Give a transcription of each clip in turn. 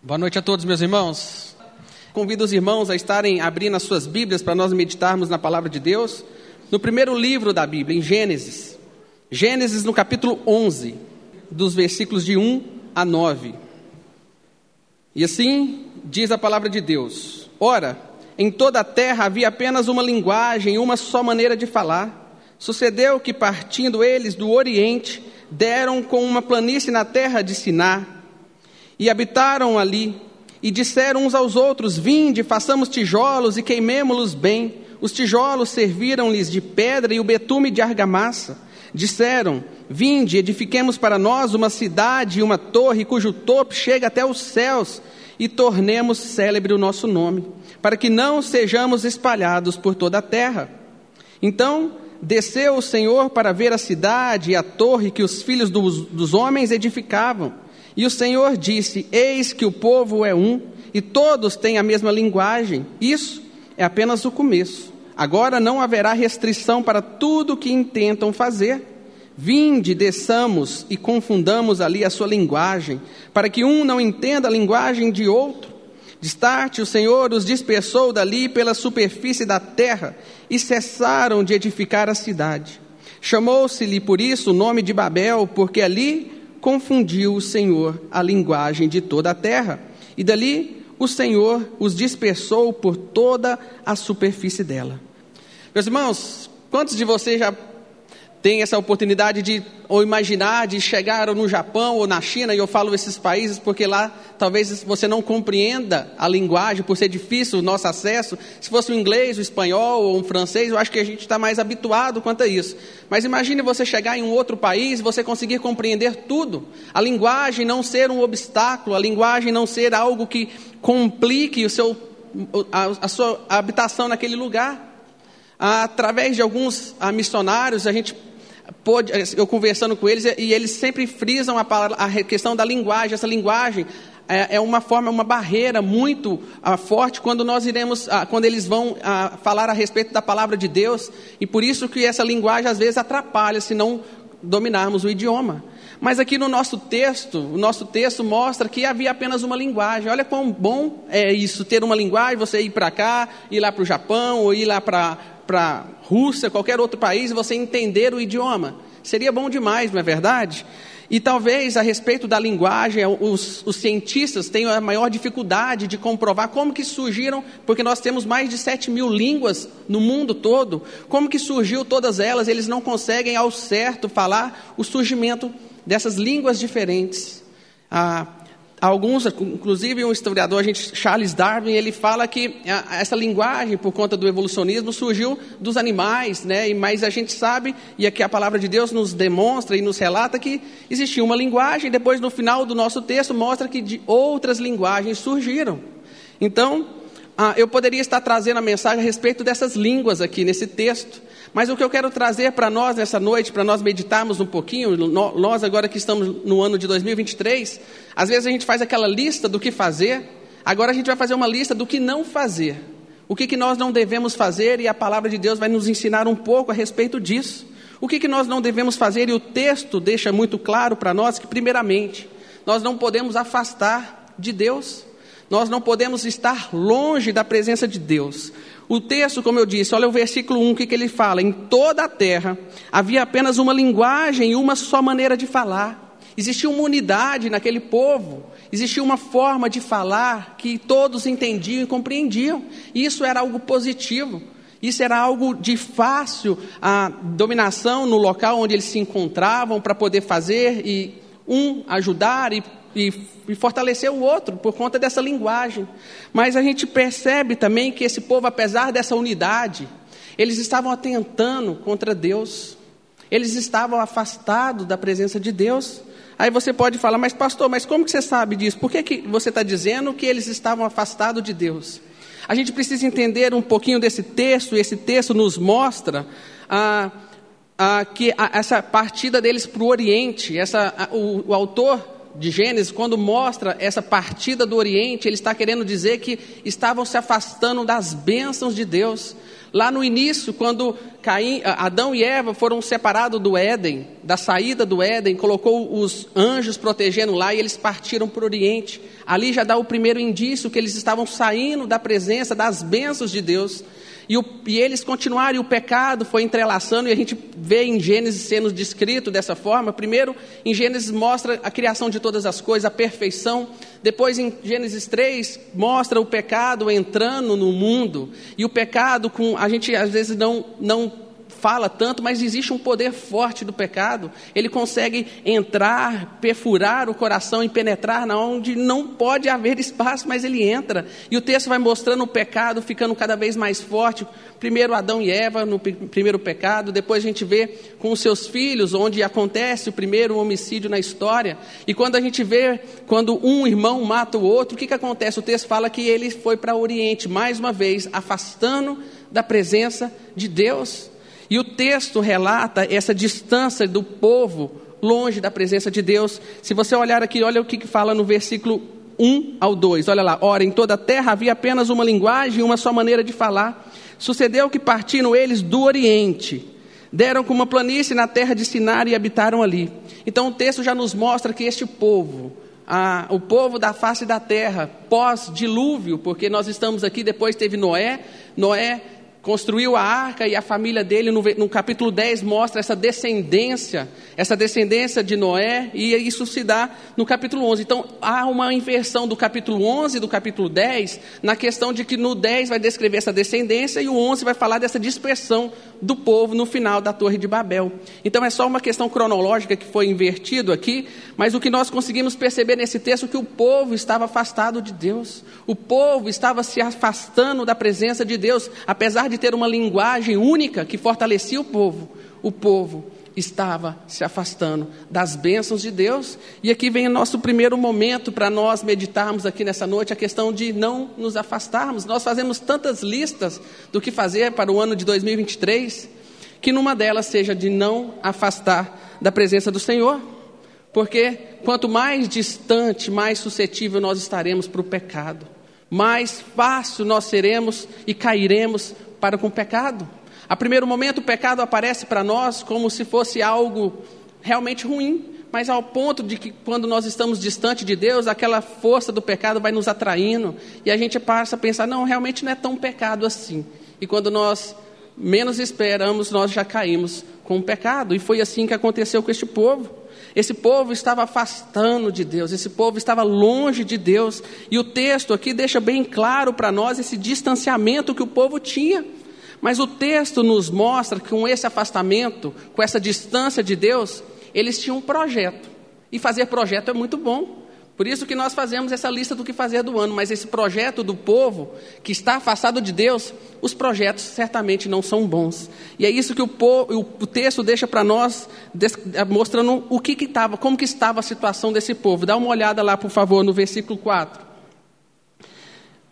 Boa noite a todos, meus irmãos. Convido os irmãos a estarem abrindo as suas Bíblias para nós meditarmos na palavra de Deus, no primeiro livro da Bíblia, em Gênesis. Gênesis, no capítulo 11, dos versículos de 1 a 9. E assim diz a palavra de Deus: Ora, em toda a terra havia apenas uma linguagem, uma só maneira de falar. Sucedeu que, partindo eles do Oriente, deram com uma planície na terra de Siná e habitaram ali, e disseram uns aos outros: Vinde, façamos tijolos e queimemo-los bem. Os tijolos serviram-lhes de pedra e o betume de argamassa. Disseram: Vinde, edifiquemos para nós uma cidade e uma torre cujo topo chega até os céus, e tornemos célebre o nosso nome, para que não sejamos espalhados por toda a terra. Então desceu o Senhor para ver a cidade e a torre que os filhos dos, dos homens edificavam. E o Senhor disse: Eis que o povo é um, e todos têm a mesma linguagem. Isso é apenas o começo. Agora não haverá restrição para tudo o que intentam fazer. Vinde, desçamos e confundamos ali a sua linguagem, para que um não entenda a linguagem de outro. Destarte, o Senhor os dispersou dali pela superfície da terra e cessaram de edificar a cidade. Chamou-se-lhe por isso o nome de Babel, porque ali confundiu o Senhor a linguagem de toda a terra, e dali o Senhor os dispersou por toda a superfície dela. Meus irmãos, quantos de vocês já tem essa oportunidade de ou imaginar de chegar no Japão ou na China, e eu falo esses países porque lá talvez você não compreenda a linguagem, por ser difícil o nosso acesso. Se fosse o inglês, o espanhol ou o francês, eu acho que a gente está mais habituado quanto a isso. Mas imagine você chegar em um outro país você conseguir compreender tudo. A linguagem não ser um obstáculo, a linguagem não ser algo que complique o seu, a, a sua habitação naquele lugar. Através de alguns ah, missionários, a gente pôde, eu conversando com eles, e eles sempre frisam a, a questão da linguagem. Essa linguagem é, é uma forma, uma barreira muito ah, forte quando nós iremos, ah, quando eles vão ah, falar a respeito da palavra de Deus, e por isso que essa linguagem às vezes atrapalha se não dominarmos o idioma. Mas aqui no nosso texto, o nosso texto mostra que havia apenas uma linguagem. Olha quão bom é isso, ter uma linguagem, você ir para cá, ir lá para o Japão, ou ir lá para para Rússia, qualquer outro país, você entender o idioma. Seria bom demais, não é verdade? E talvez a respeito da linguagem, os, os, cientistas tenham a maior dificuldade de comprovar como que surgiram, porque nós temos mais de 7 mil línguas no mundo todo, como que surgiu todas elas, eles não conseguem ao certo falar o surgimento dessas línguas diferentes. Ah, alguns, inclusive um historiador, a gente, Charles Darwin, ele fala que essa linguagem, por conta do evolucionismo, surgiu dos animais, né? mas a gente sabe, e aqui a palavra de Deus nos demonstra e nos relata que existia uma linguagem, depois no final do nosso texto mostra que outras linguagens surgiram. Então, ah, eu poderia estar trazendo a mensagem a respeito dessas línguas aqui nesse texto, mas o que eu quero trazer para nós nessa noite, para nós meditarmos um pouquinho, nós agora que estamos no ano de 2023, às vezes a gente faz aquela lista do que fazer, agora a gente vai fazer uma lista do que não fazer. O que, que nós não devemos fazer e a palavra de Deus vai nos ensinar um pouco a respeito disso. O que, que nós não devemos fazer e o texto deixa muito claro para nós que, primeiramente, nós não podemos afastar de Deus. Nós não podemos estar longe da presença de Deus. O texto, como eu disse, olha o versículo 1, o que, que ele fala? Em toda a terra havia apenas uma linguagem e uma só maneira de falar. Existia uma unidade naquele povo, existia uma forma de falar que todos entendiam e compreendiam. E isso era algo positivo. Isso era algo de fácil a dominação no local onde eles se encontravam para poder fazer e um ajudar e e, e fortalecer o outro por conta dessa linguagem. Mas a gente percebe também que esse povo, apesar dessa unidade, eles estavam atentando contra Deus. Eles estavam afastados da presença de Deus. Aí você pode falar, mas pastor, mas como que você sabe disso? Por que, que você está dizendo que eles estavam afastados de Deus? A gente precisa entender um pouquinho desse texto, e esse texto nos mostra ah, ah, que a, essa partida deles para o Oriente, essa, a, o, o autor de Gênesis, quando mostra essa partida do Oriente, ele está querendo dizer que estavam se afastando das bênçãos de Deus. Lá no início, quando Caim, Adão e Eva foram separados do Éden, da saída do Éden, colocou os anjos protegendo lá e eles partiram para o Oriente. Ali já dá o primeiro indício que eles estavam saindo da presença, das bênçãos de Deus. E, o, e, eles continuaram, e o pecado foi entrelaçando, e a gente vê em Gênesis sendo descrito dessa forma. Primeiro, em Gênesis mostra a criação de todas as coisas, a perfeição. Depois, em Gênesis 3, mostra o pecado entrando no mundo. E o pecado, com a gente às vezes não, não fala tanto, mas existe um poder forte do pecado. Ele consegue entrar, perfurar o coração e penetrar na onde não pode haver espaço, mas ele entra. E o texto vai mostrando o pecado ficando cada vez mais forte. Primeiro Adão e Eva no primeiro pecado, depois a gente vê com os seus filhos, onde acontece o primeiro homicídio na história. E quando a gente vê quando um irmão mata o outro, o que, que acontece? O texto fala que ele foi para o Oriente, mais uma vez, afastando da presença de Deus. E o texto relata essa distância do povo longe da presença de Deus. Se você olhar aqui, olha o que fala no versículo 1 ao 2. Olha lá. Ora, em toda a terra havia apenas uma linguagem e uma só maneira de falar. Sucedeu que partindo eles do Oriente, deram com uma planície na terra de Sinar e habitaram ali. Então o texto já nos mostra que este povo, a, o povo da face da terra, pós-dilúvio, porque nós estamos aqui, depois teve Noé, Noé construiu a arca e a família dele, no, no, capítulo 10, mostra essa descendência, essa descendência de Noé, e isso se dá no capítulo 11. Então, há uma inversão do capítulo 11 e do capítulo 10, na questão de que no 10 vai descrever essa descendência e o 11 vai falar dessa dispersão do povo no final da Torre de Babel. Então, é só uma questão cronológica que foi invertido aqui, mas o que nós conseguimos perceber nesse texto é que o povo estava afastado de Deus, o povo estava se afastando da presença de Deus, apesar de ter uma linguagem única que fortalecia o povo, o povo estava se afastando das bênçãos de Deus. E aqui vem o nosso primeiro momento para nós meditarmos aqui nessa noite, a questão de não nos afastarmos. Nós fazemos tantas listas do que fazer para o ano de 2023, que numa delas seja de não afastar da presença do Senhor. Porque quanto mais distante, mais suscetível nós estaremos para o pecado, mais fácil nós seremos e cairemos para com o pecado. A primeiro momento, o pecado aparece para nós como se fosse algo realmente ruim, mas ao ponto de que quando nós estamos distante de Deus, aquela força do pecado vai nos atraindo e a gente passa a pensar: não, realmente não é tão pecado assim. E quando nós menos esperamos, nós já caímos com o pecado. E foi assim que aconteceu com este povo. Esse povo estava afastando de Deus, esse povo estava longe de Deus. E o texto aqui deixa bem claro para nós esse distanciamento que o povo tinha. Mas o texto nos mostra que com esse afastamento, com essa distância de Deus, eles tinham um projeto. E fazer projeto é muito bom. Por isso que nós fazemos essa lista do que fazer do ano, mas esse projeto do povo que está afastado de Deus, os projetos certamente não são bons. E é isso que o, povo, o texto deixa para nós, mostrando o que estava, como que estava a situação desse povo. Dá uma olhada lá, por favor, no versículo 4.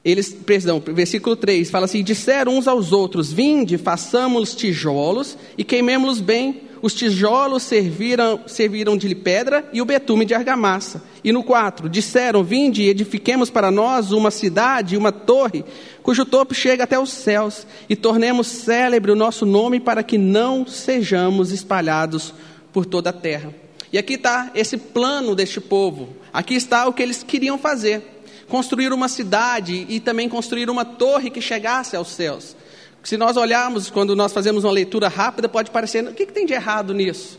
Eles, perdão, versículo 3, fala assim: disseram uns aos outros: Vinde, façamos tijolos e queimemos-los bem os tijolos serviram, serviram de pedra e o betume de argamassa. E no 4, disseram: Vinde e edifiquemos para nós uma cidade, uma torre, cujo topo chega até os céus, e tornemos célebre o nosso nome para que não sejamos espalhados por toda a terra. E aqui está esse plano deste povo. Aqui está o que eles queriam fazer: construir uma cidade e também construir uma torre que chegasse aos céus. Se nós olharmos, quando nós fazemos uma leitura rápida, pode parecer, o que, que tem de errado nisso?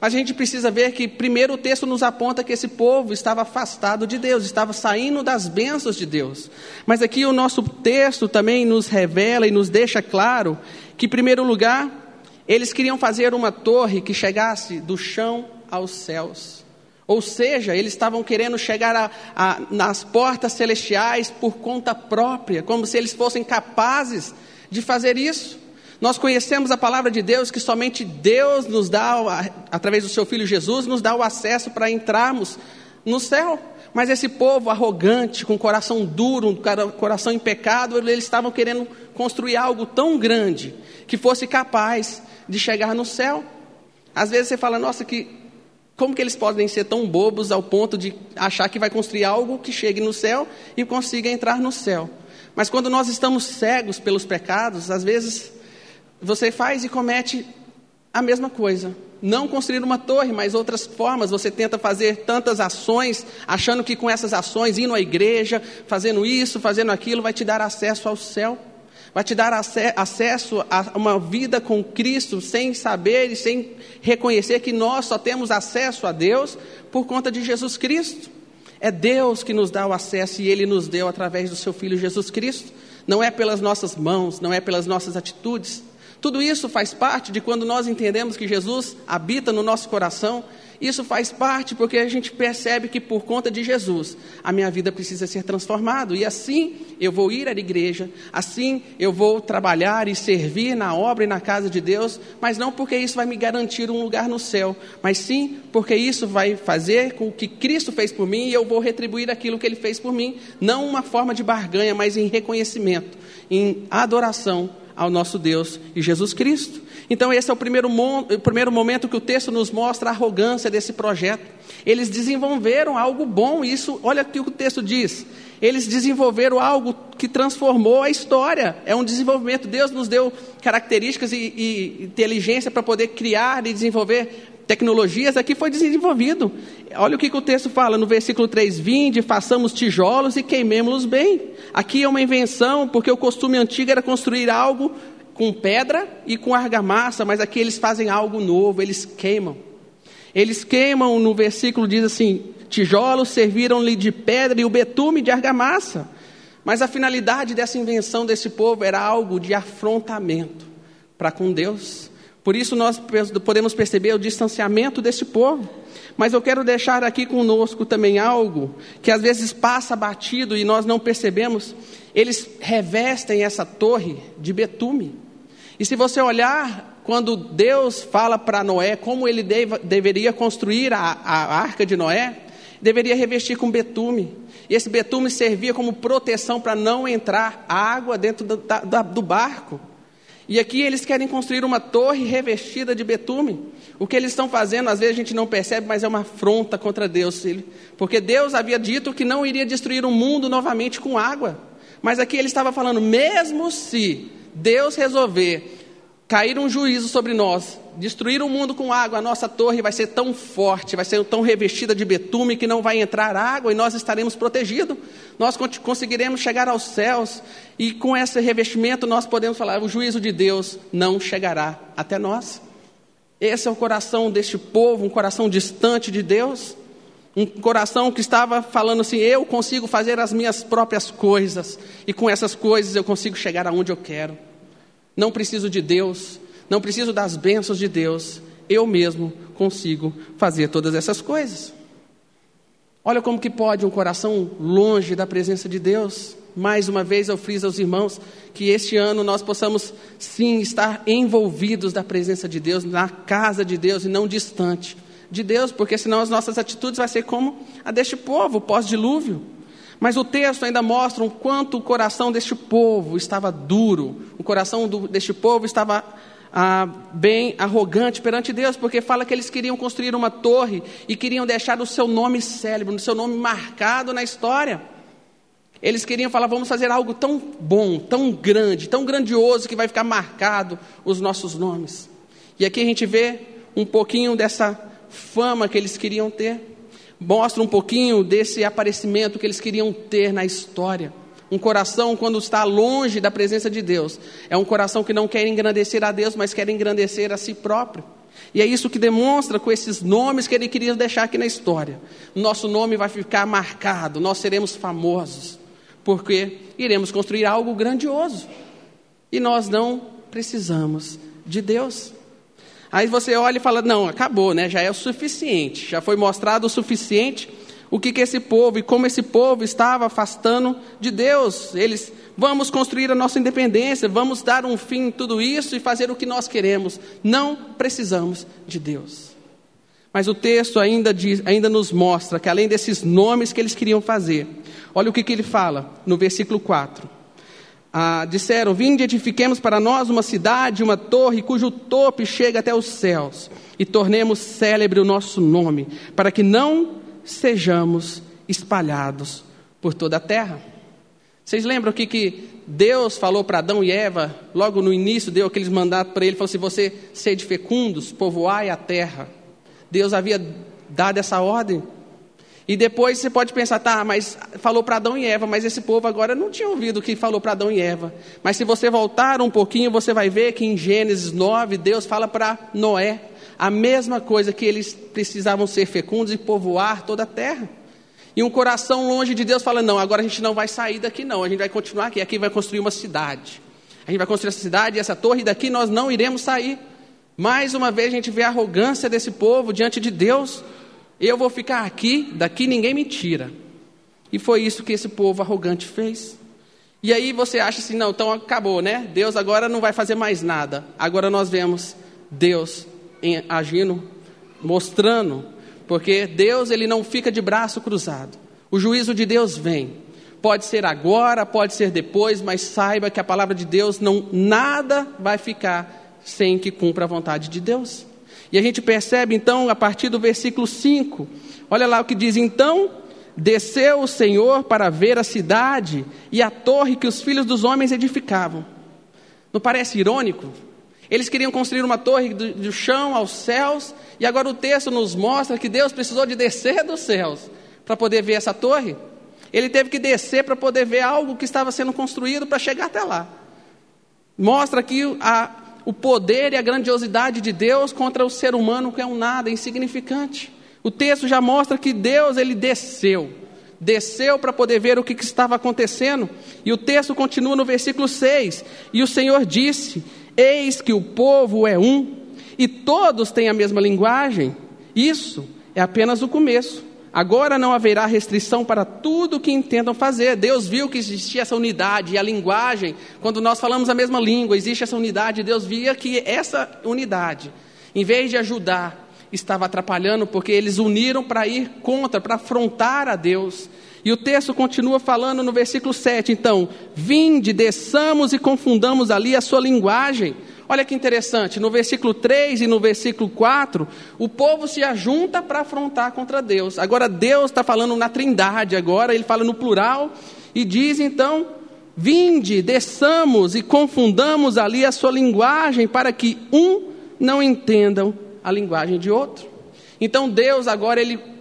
Mas a gente precisa ver que, primeiro, o texto nos aponta que esse povo estava afastado de Deus, estava saindo das bênçãos de Deus. Mas aqui o nosso texto também nos revela e nos deixa claro que, em primeiro lugar, eles queriam fazer uma torre que chegasse do chão aos céus. Ou seja, eles estavam querendo chegar a, a, nas portas celestiais por conta própria, como se eles fossem capazes de fazer isso. Nós conhecemos a palavra de Deus que somente Deus nos dá, através do seu Filho Jesus, nos dá o acesso para entrarmos no céu. Mas esse povo arrogante, com coração duro, coração em pecado, eles estavam querendo construir algo tão grande que fosse capaz de chegar no céu. Às vezes você fala, nossa, que como que eles podem ser tão bobos ao ponto de achar que vai construir algo que chegue no céu e consiga entrar no céu? Mas quando nós estamos cegos pelos pecados, às vezes você faz e comete a mesma coisa. Não construir uma torre, mas outras formas. Você tenta fazer tantas ações, achando que com essas ações, indo à igreja, fazendo isso, fazendo aquilo, vai te dar acesso ao céu. Vai te dar acesso a uma vida com Cristo, sem saber e sem reconhecer que nós só temos acesso a Deus por conta de Jesus Cristo. É Deus que nos dá o acesso e Ele nos deu através do Seu Filho Jesus Cristo. Não é pelas nossas mãos, não é pelas nossas atitudes. Tudo isso faz parte de quando nós entendemos que Jesus habita no nosso coração. Isso faz parte porque a gente percebe que por conta de Jesus a minha vida precisa ser transformada. E assim eu vou ir à igreja, assim eu vou trabalhar e servir na obra e na casa de Deus, mas não porque isso vai me garantir um lugar no céu, mas sim porque isso vai fazer com o que Cristo fez por mim e eu vou retribuir aquilo que Ele fez por mim. Não uma forma de barganha, mas em reconhecimento, em adoração ao nosso Deus e Jesus Cristo. Então, esse é o primeiro, o primeiro momento que o texto nos mostra a arrogância desse projeto. Eles desenvolveram algo bom, isso, olha o que o texto diz. Eles desenvolveram algo que transformou a história. É um desenvolvimento. Deus nos deu características e, e inteligência para poder criar e desenvolver tecnologias, aqui foi desenvolvido. Olha o que, que o texto fala no versículo 3: Vinde, façamos tijolos e queimemos-los bem. Aqui é uma invenção, porque o costume antigo era construir algo com pedra e com argamassa, mas aqui eles fazem algo novo, eles queimam. Eles queimam, no versículo diz assim: tijolos serviram-lhe de pedra e o betume de argamassa. Mas a finalidade dessa invenção desse povo era algo de afrontamento para com Deus. Por isso nós podemos perceber o distanciamento desse povo. Mas eu quero deixar aqui conosco também algo que às vezes passa batido e nós não percebemos. Eles revestem essa torre de betume. E se você olhar, quando Deus fala para Noé como ele deve, deveria construir a, a arca de Noé, deveria revestir com betume. E esse betume servia como proteção para não entrar água dentro do, da, do barco. E aqui eles querem construir uma torre revestida de betume. O que eles estão fazendo, às vezes a gente não percebe, mas é uma afronta contra Deus. Porque Deus havia dito que não iria destruir o mundo novamente com água. Mas aqui ele estava falando, mesmo se Deus resolver cair um juízo sobre nós, destruir o mundo com água, a nossa torre vai ser tão forte, vai ser tão revestida de betume que não vai entrar água e nós estaremos protegidos. Nós conseguiremos chegar aos céus e com esse revestimento nós podemos falar: o juízo de Deus não chegará até nós. Esse é o coração deste povo, um coração distante de Deus, um coração que estava falando assim: eu consigo fazer as minhas próprias coisas e com essas coisas eu consigo chegar aonde eu quero. Não preciso de Deus, não preciso das bênçãos de Deus, eu mesmo consigo fazer todas essas coisas. Olha como que pode um coração longe da presença de Deus. Mais uma vez eu friso aos irmãos que este ano nós possamos sim estar envolvidos da presença de Deus, na casa de Deus e não distante de Deus, porque senão as nossas atitudes vai ser como a deste povo, pós-dilúvio. Mas o texto ainda mostra o quanto o coração deste povo estava duro, o coração do, deste povo estava ah, bem arrogante perante Deus, porque fala que eles queriam construir uma torre e queriam deixar o seu nome célebre, o seu nome marcado na história. Eles queriam falar, vamos fazer algo tão bom, tão grande, tão grandioso que vai ficar marcado os nossos nomes. E aqui a gente vê um pouquinho dessa fama que eles queriam ter mostra um pouquinho desse aparecimento que eles queriam ter na história. Um coração, quando está longe da presença de Deus, é um coração que não quer engrandecer a Deus, mas quer engrandecer a si próprio. E é isso que demonstra com esses nomes que ele queria deixar aqui na história. Nosso nome vai ficar marcado, nós seremos famosos, porque iremos construir algo grandioso. E nós não precisamos de Deus. Aí você olha e fala: não, acabou, né? já é o suficiente, já foi mostrado o suficiente o que, que esse povo e como esse povo estava afastando de Deus. Eles, vamos construir a nossa independência, vamos dar um fim em tudo isso e fazer o que nós queremos. Não precisamos de Deus. Mas o texto ainda, diz, ainda nos mostra que além desses nomes que eles queriam fazer, olha o que, que ele fala no versículo 4 ah, disseram: Vinde, edifiquemos para nós uma cidade, uma torre, cujo topo chega até os céus, e tornemos célebre o nosso nome, para que não sejamos espalhados por toda a terra. Vocês lembram aqui que Deus falou para Adão e Eva, logo no início deu aqueles mandatos para ele, falou assim: você sede fecundos, povoai a terra. Deus havia dado essa ordem. E depois você pode pensar, tá, mas falou para Adão e Eva, mas esse povo agora não tinha ouvido o que falou para Adão e Eva. Mas se você voltar um pouquinho, você vai ver que em Gênesis 9, Deus fala para Noé a mesma coisa que eles precisavam ser fecundos e povoar toda a terra. E um coração longe de Deus fala: não, agora a gente não vai sair daqui, não, a gente vai continuar aqui, aqui vai construir uma cidade. A gente vai construir essa cidade, essa torre, e daqui nós não iremos sair. Mais uma vez a gente vê a arrogância desse povo diante de Deus. Eu vou ficar aqui, daqui ninguém me tira. E foi isso que esse povo arrogante fez. E aí você acha assim, não, então acabou, né? Deus agora não vai fazer mais nada. Agora nós vemos Deus agindo, mostrando porque Deus ele não fica de braço cruzado. O juízo de Deus vem. Pode ser agora, pode ser depois, mas saiba que a palavra de Deus não nada vai ficar sem que cumpra a vontade de Deus. E a gente percebe então a partir do versículo 5. Olha lá o que diz: "Então desceu o Senhor para ver a cidade e a torre que os filhos dos homens edificavam." Não parece irônico? Eles queriam construir uma torre do, do chão aos céus, e agora o texto nos mostra que Deus precisou de descer dos céus para poder ver essa torre. Ele teve que descer para poder ver algo que estava sendo construído para chegar até lá. Mostra aqui a, o poder e a grandiosidade de Deus contra o ser humano que é um nada, insignificante. O texto já mostra que Deus ele desceu, desceu para poder ver o que, que estava acontecendo. E o texto continua no versículo 6: E o Senhor disse: Eis que o povo é um e todos têm a mesma linguagem. Isso é apenas o começo. Agora não haverá restrição para tudo o que entendam fazer. Deus viu que existia essa unidade e a linguagem, quando nós falamos a mesma língua, existe essa unidade. Deus via que essa unidade, em vez de ajudar, estava atrapalhando, porque eles uniram para ir contra, para afrontar a Deus. E o texto continua falando no versículo 7, então, vinde, desçamos e confundamos ali a sua linguagem. Olha que interessante, no versículo 3 e no versículo 4, o povo se ajunta para afrontar contra Deus. Agora Deus está falando na trindade, agora ele fala no plural, e diz então, vinde, desçamos e confundamos ali a sua linguagem, para que um não entendam a linguagem de outro. Então Deus agora ele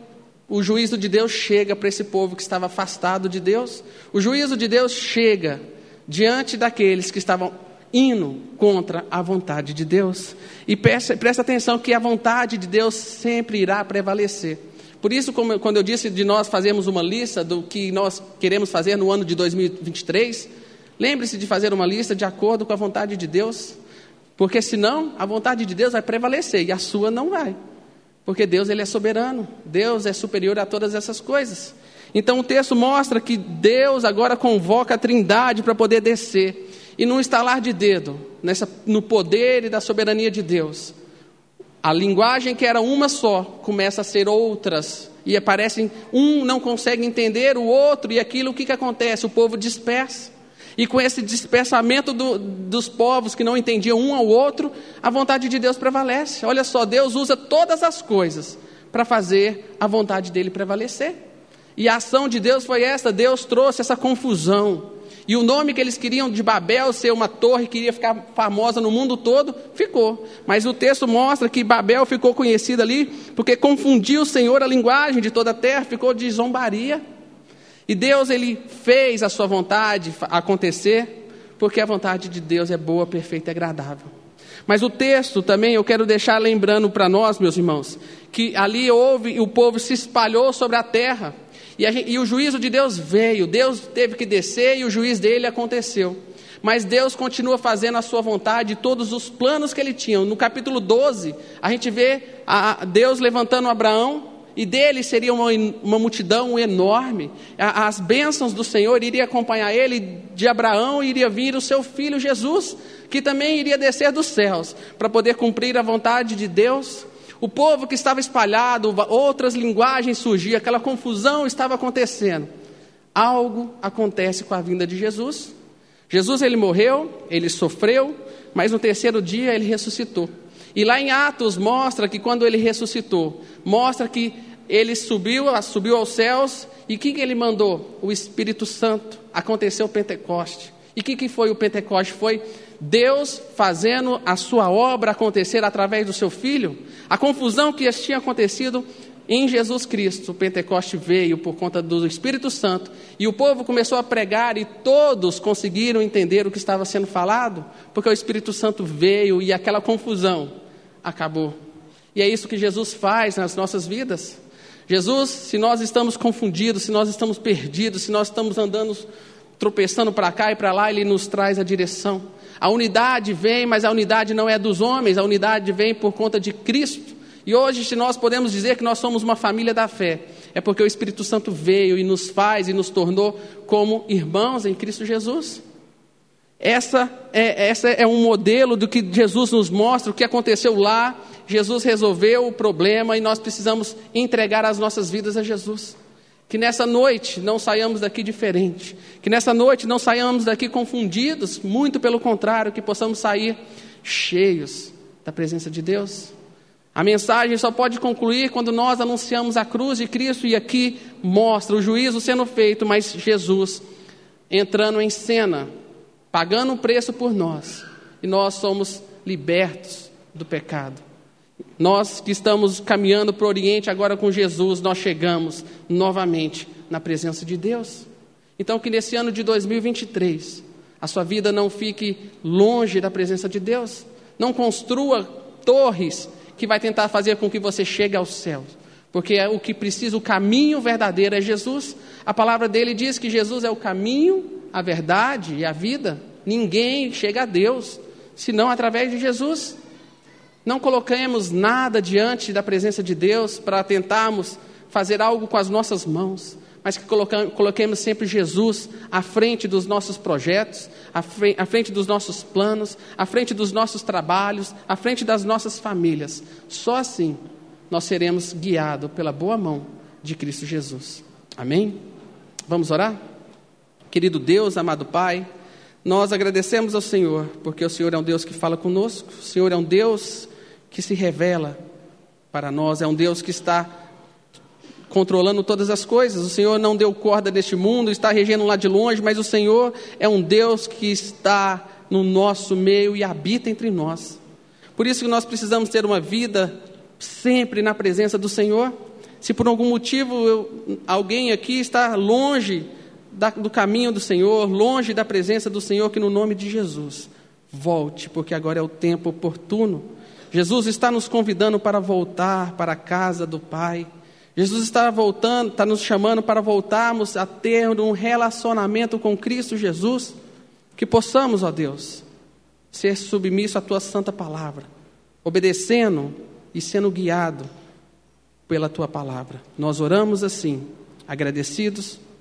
o juízo de Deus chega para esse povo que estava afastado de Deus. O juízo de Deus chega diante daqueles que estavam indo contra a vontade de Deus. E presta, presta atenção que a vontade de Deus sempre irá prevalecer. Por isso, como, quando eu disse de nós fazermos uma lista do que nós queremos fazer no ano de 2023, lembre-se de fazer uma lista de acordo com a vontade de Deus, porque senão a vontade de Deus vai prevalecer e a sua não vai. Porque Deus ele é soberano, Deus é superior a todas essas coisas. Então o texto mostra que Deus agora convoca a Trindade para poder descer e num estalar de dedo, nessa, no poder e da soberania de Deus. A linguagem que era uma só começa a ser outras e aparecem um não consegue entender o outro e aquilo o que, que acontece? O povo dispersa. E com esse dispersamento do, dos povos que não entendiam um ao outro, a vontade de Deus prevalece. Olha só, Deus usa todas as coisas para fazer a vontade dele prevalecer. E a ação de Deus foi esta: Deus trouxe essa confusão. E o nome que eles queriam de Babel ser uma torre que iria ficar famosa no mundo todo, ficou. Mas o texto mostra que Babel ficou conhecida ali porque confundiu o Senhor a linguagem de toda a terra, ficou de zombaria. E Deus ele fez a sua vontade acontecer, porque a vontade de Deus é boa, perfeita e agradável. Mas o texto também eu quero deixar lembrando para nós, meus irmãos, que ali houve, o povo se espalhou sobre a terra, e, a, e o juízo de Deus veio, Deus teve que descer e o juiz dele aconteceu. Mas Deus continua fazendo a sua vontade, todos os planos que ele tinha. No capítulo 12, a gente vê a Deus levantando Abraão, e dele seria uma, uma multidão enorme. As bênçãos do Senhor iriam acompanhar ele, de Abraão iria vir o seu filho Jesus, que também iria descer dos céus, para poder cumprir a vontade de Deus. O povo que estava espalhado, outras linguagens surgiam, aquela confusão estava acontecendo. Algo acontece com a vinda de Jesus. Jesus ele morreu, ele sofreu, mas no terceiro dia ele ressuscitou. E lá em Atos mostra que quando ele ressuscitou, mostra que ele subiu, subiu aos céus, e o que, que ele mandou? O Espírito Santo. Aconteceu o Pentecoste. E o que, que foi o Pentecoste? Foi Deus fazendo a sua obra acontecer através do seu filho. A confusão que tinha acontecido em Jesus Cristo, o Pentecoste veio por conta do Espírito Santo e o povo começou a pregar e todos conseguiram entender o que estava sendo falado, porque o Espírito Santo veio e aquela confusão acabou. E é isso que Jesus faz nas nossas vidas. Jesus, se nós estamos confundidos, se nós estamos perdidos, se nós estamos andando tropeçando para cá e para lá, ele nos traz a direção. A unidade vem, mas a unidade não é dos homens, a unidade vem por conta de Cristo. E hoje, se nós podemos dizer que nós somos uma família da fé, é porque o Espírito Santo veio e nos faz e nos tornou como irmãos em Cristo Jesus. Essa é, essa é um modelo do que Jesus nos mostra, o que aconteceu lá. Jesus resolveu o problema e nós precisamos entregar as nossas vidas a Jesus. Que nessa noite não saiamos daqui diferente. Que nessa noite não saiamos daqui confundidos, muito pelo contrário, que possamos sair cheios da presença de Deus. A mensagem só pode concluir quando nós anunciamos a cruz de Cristo e aqui mostra o juízo sendo feito, mas Jesus entrando em cena, pagando um preço por nós, e nós somos libertos do pecado. Nós que estamos caminhando para o Oriente agora com Jesus, nós chegamos novamente na presença de Deus. Então, que nesse ano de 2023, a sua vida não fique longe da presença de Deus. Não construa torres que vai tentar fazer com que você chegue aos céus. Porque é o que precisa, o caminho verdadeiro é Jesus. A palavra dele diz que Jesus é o caminho, a verdade e a vida. Ninguém chega a Deus senão através de Jesus. Não coloquemos nada diante da presença de Deus para tentarmos fazer algo com as nossas mãos mas que coloquemos sempre Jesus à frente dos nossos projetos, à frente dos nossos planos, à frente dos nossos trabalhos, à frente das nossas famílias. Só assim nós seremos guiados pela boa mão de Cristo Jesus. Amém? Vamos orar? Querido Deus, amado Pai, nós agradecemos ao Senhor, porque o Senhor é um Deus que fala conosco, o Senhor é um Deus que se revela para nós, é um Deus que está controlando todas as coisas. O Senhor não deu corda neste mundo, está regendo lá de longe, mas o Senhor é um Deus que está no nosso meio e habita entre nós. Por isso que nós precisamos ter uma vida sempre na presença do Senhor. Se por algum motivo eu, alguém aqui está longe da, do caminho do Senhor, longe da presença do Senhor, que no nome de Jesus, volte, porque agora é o tempo oportuno. Jesus está nos convidando para voltar para a casa do Pai. Jesus está voltando, está nos chamando para voltarmos a ter um relacionamento com Cristo Jesus, que possamos, ó Deus, ser submisso à tua santa palavra, obedecendo e sendo guiado pela tua palavra. Nós oramos assim, agradecidos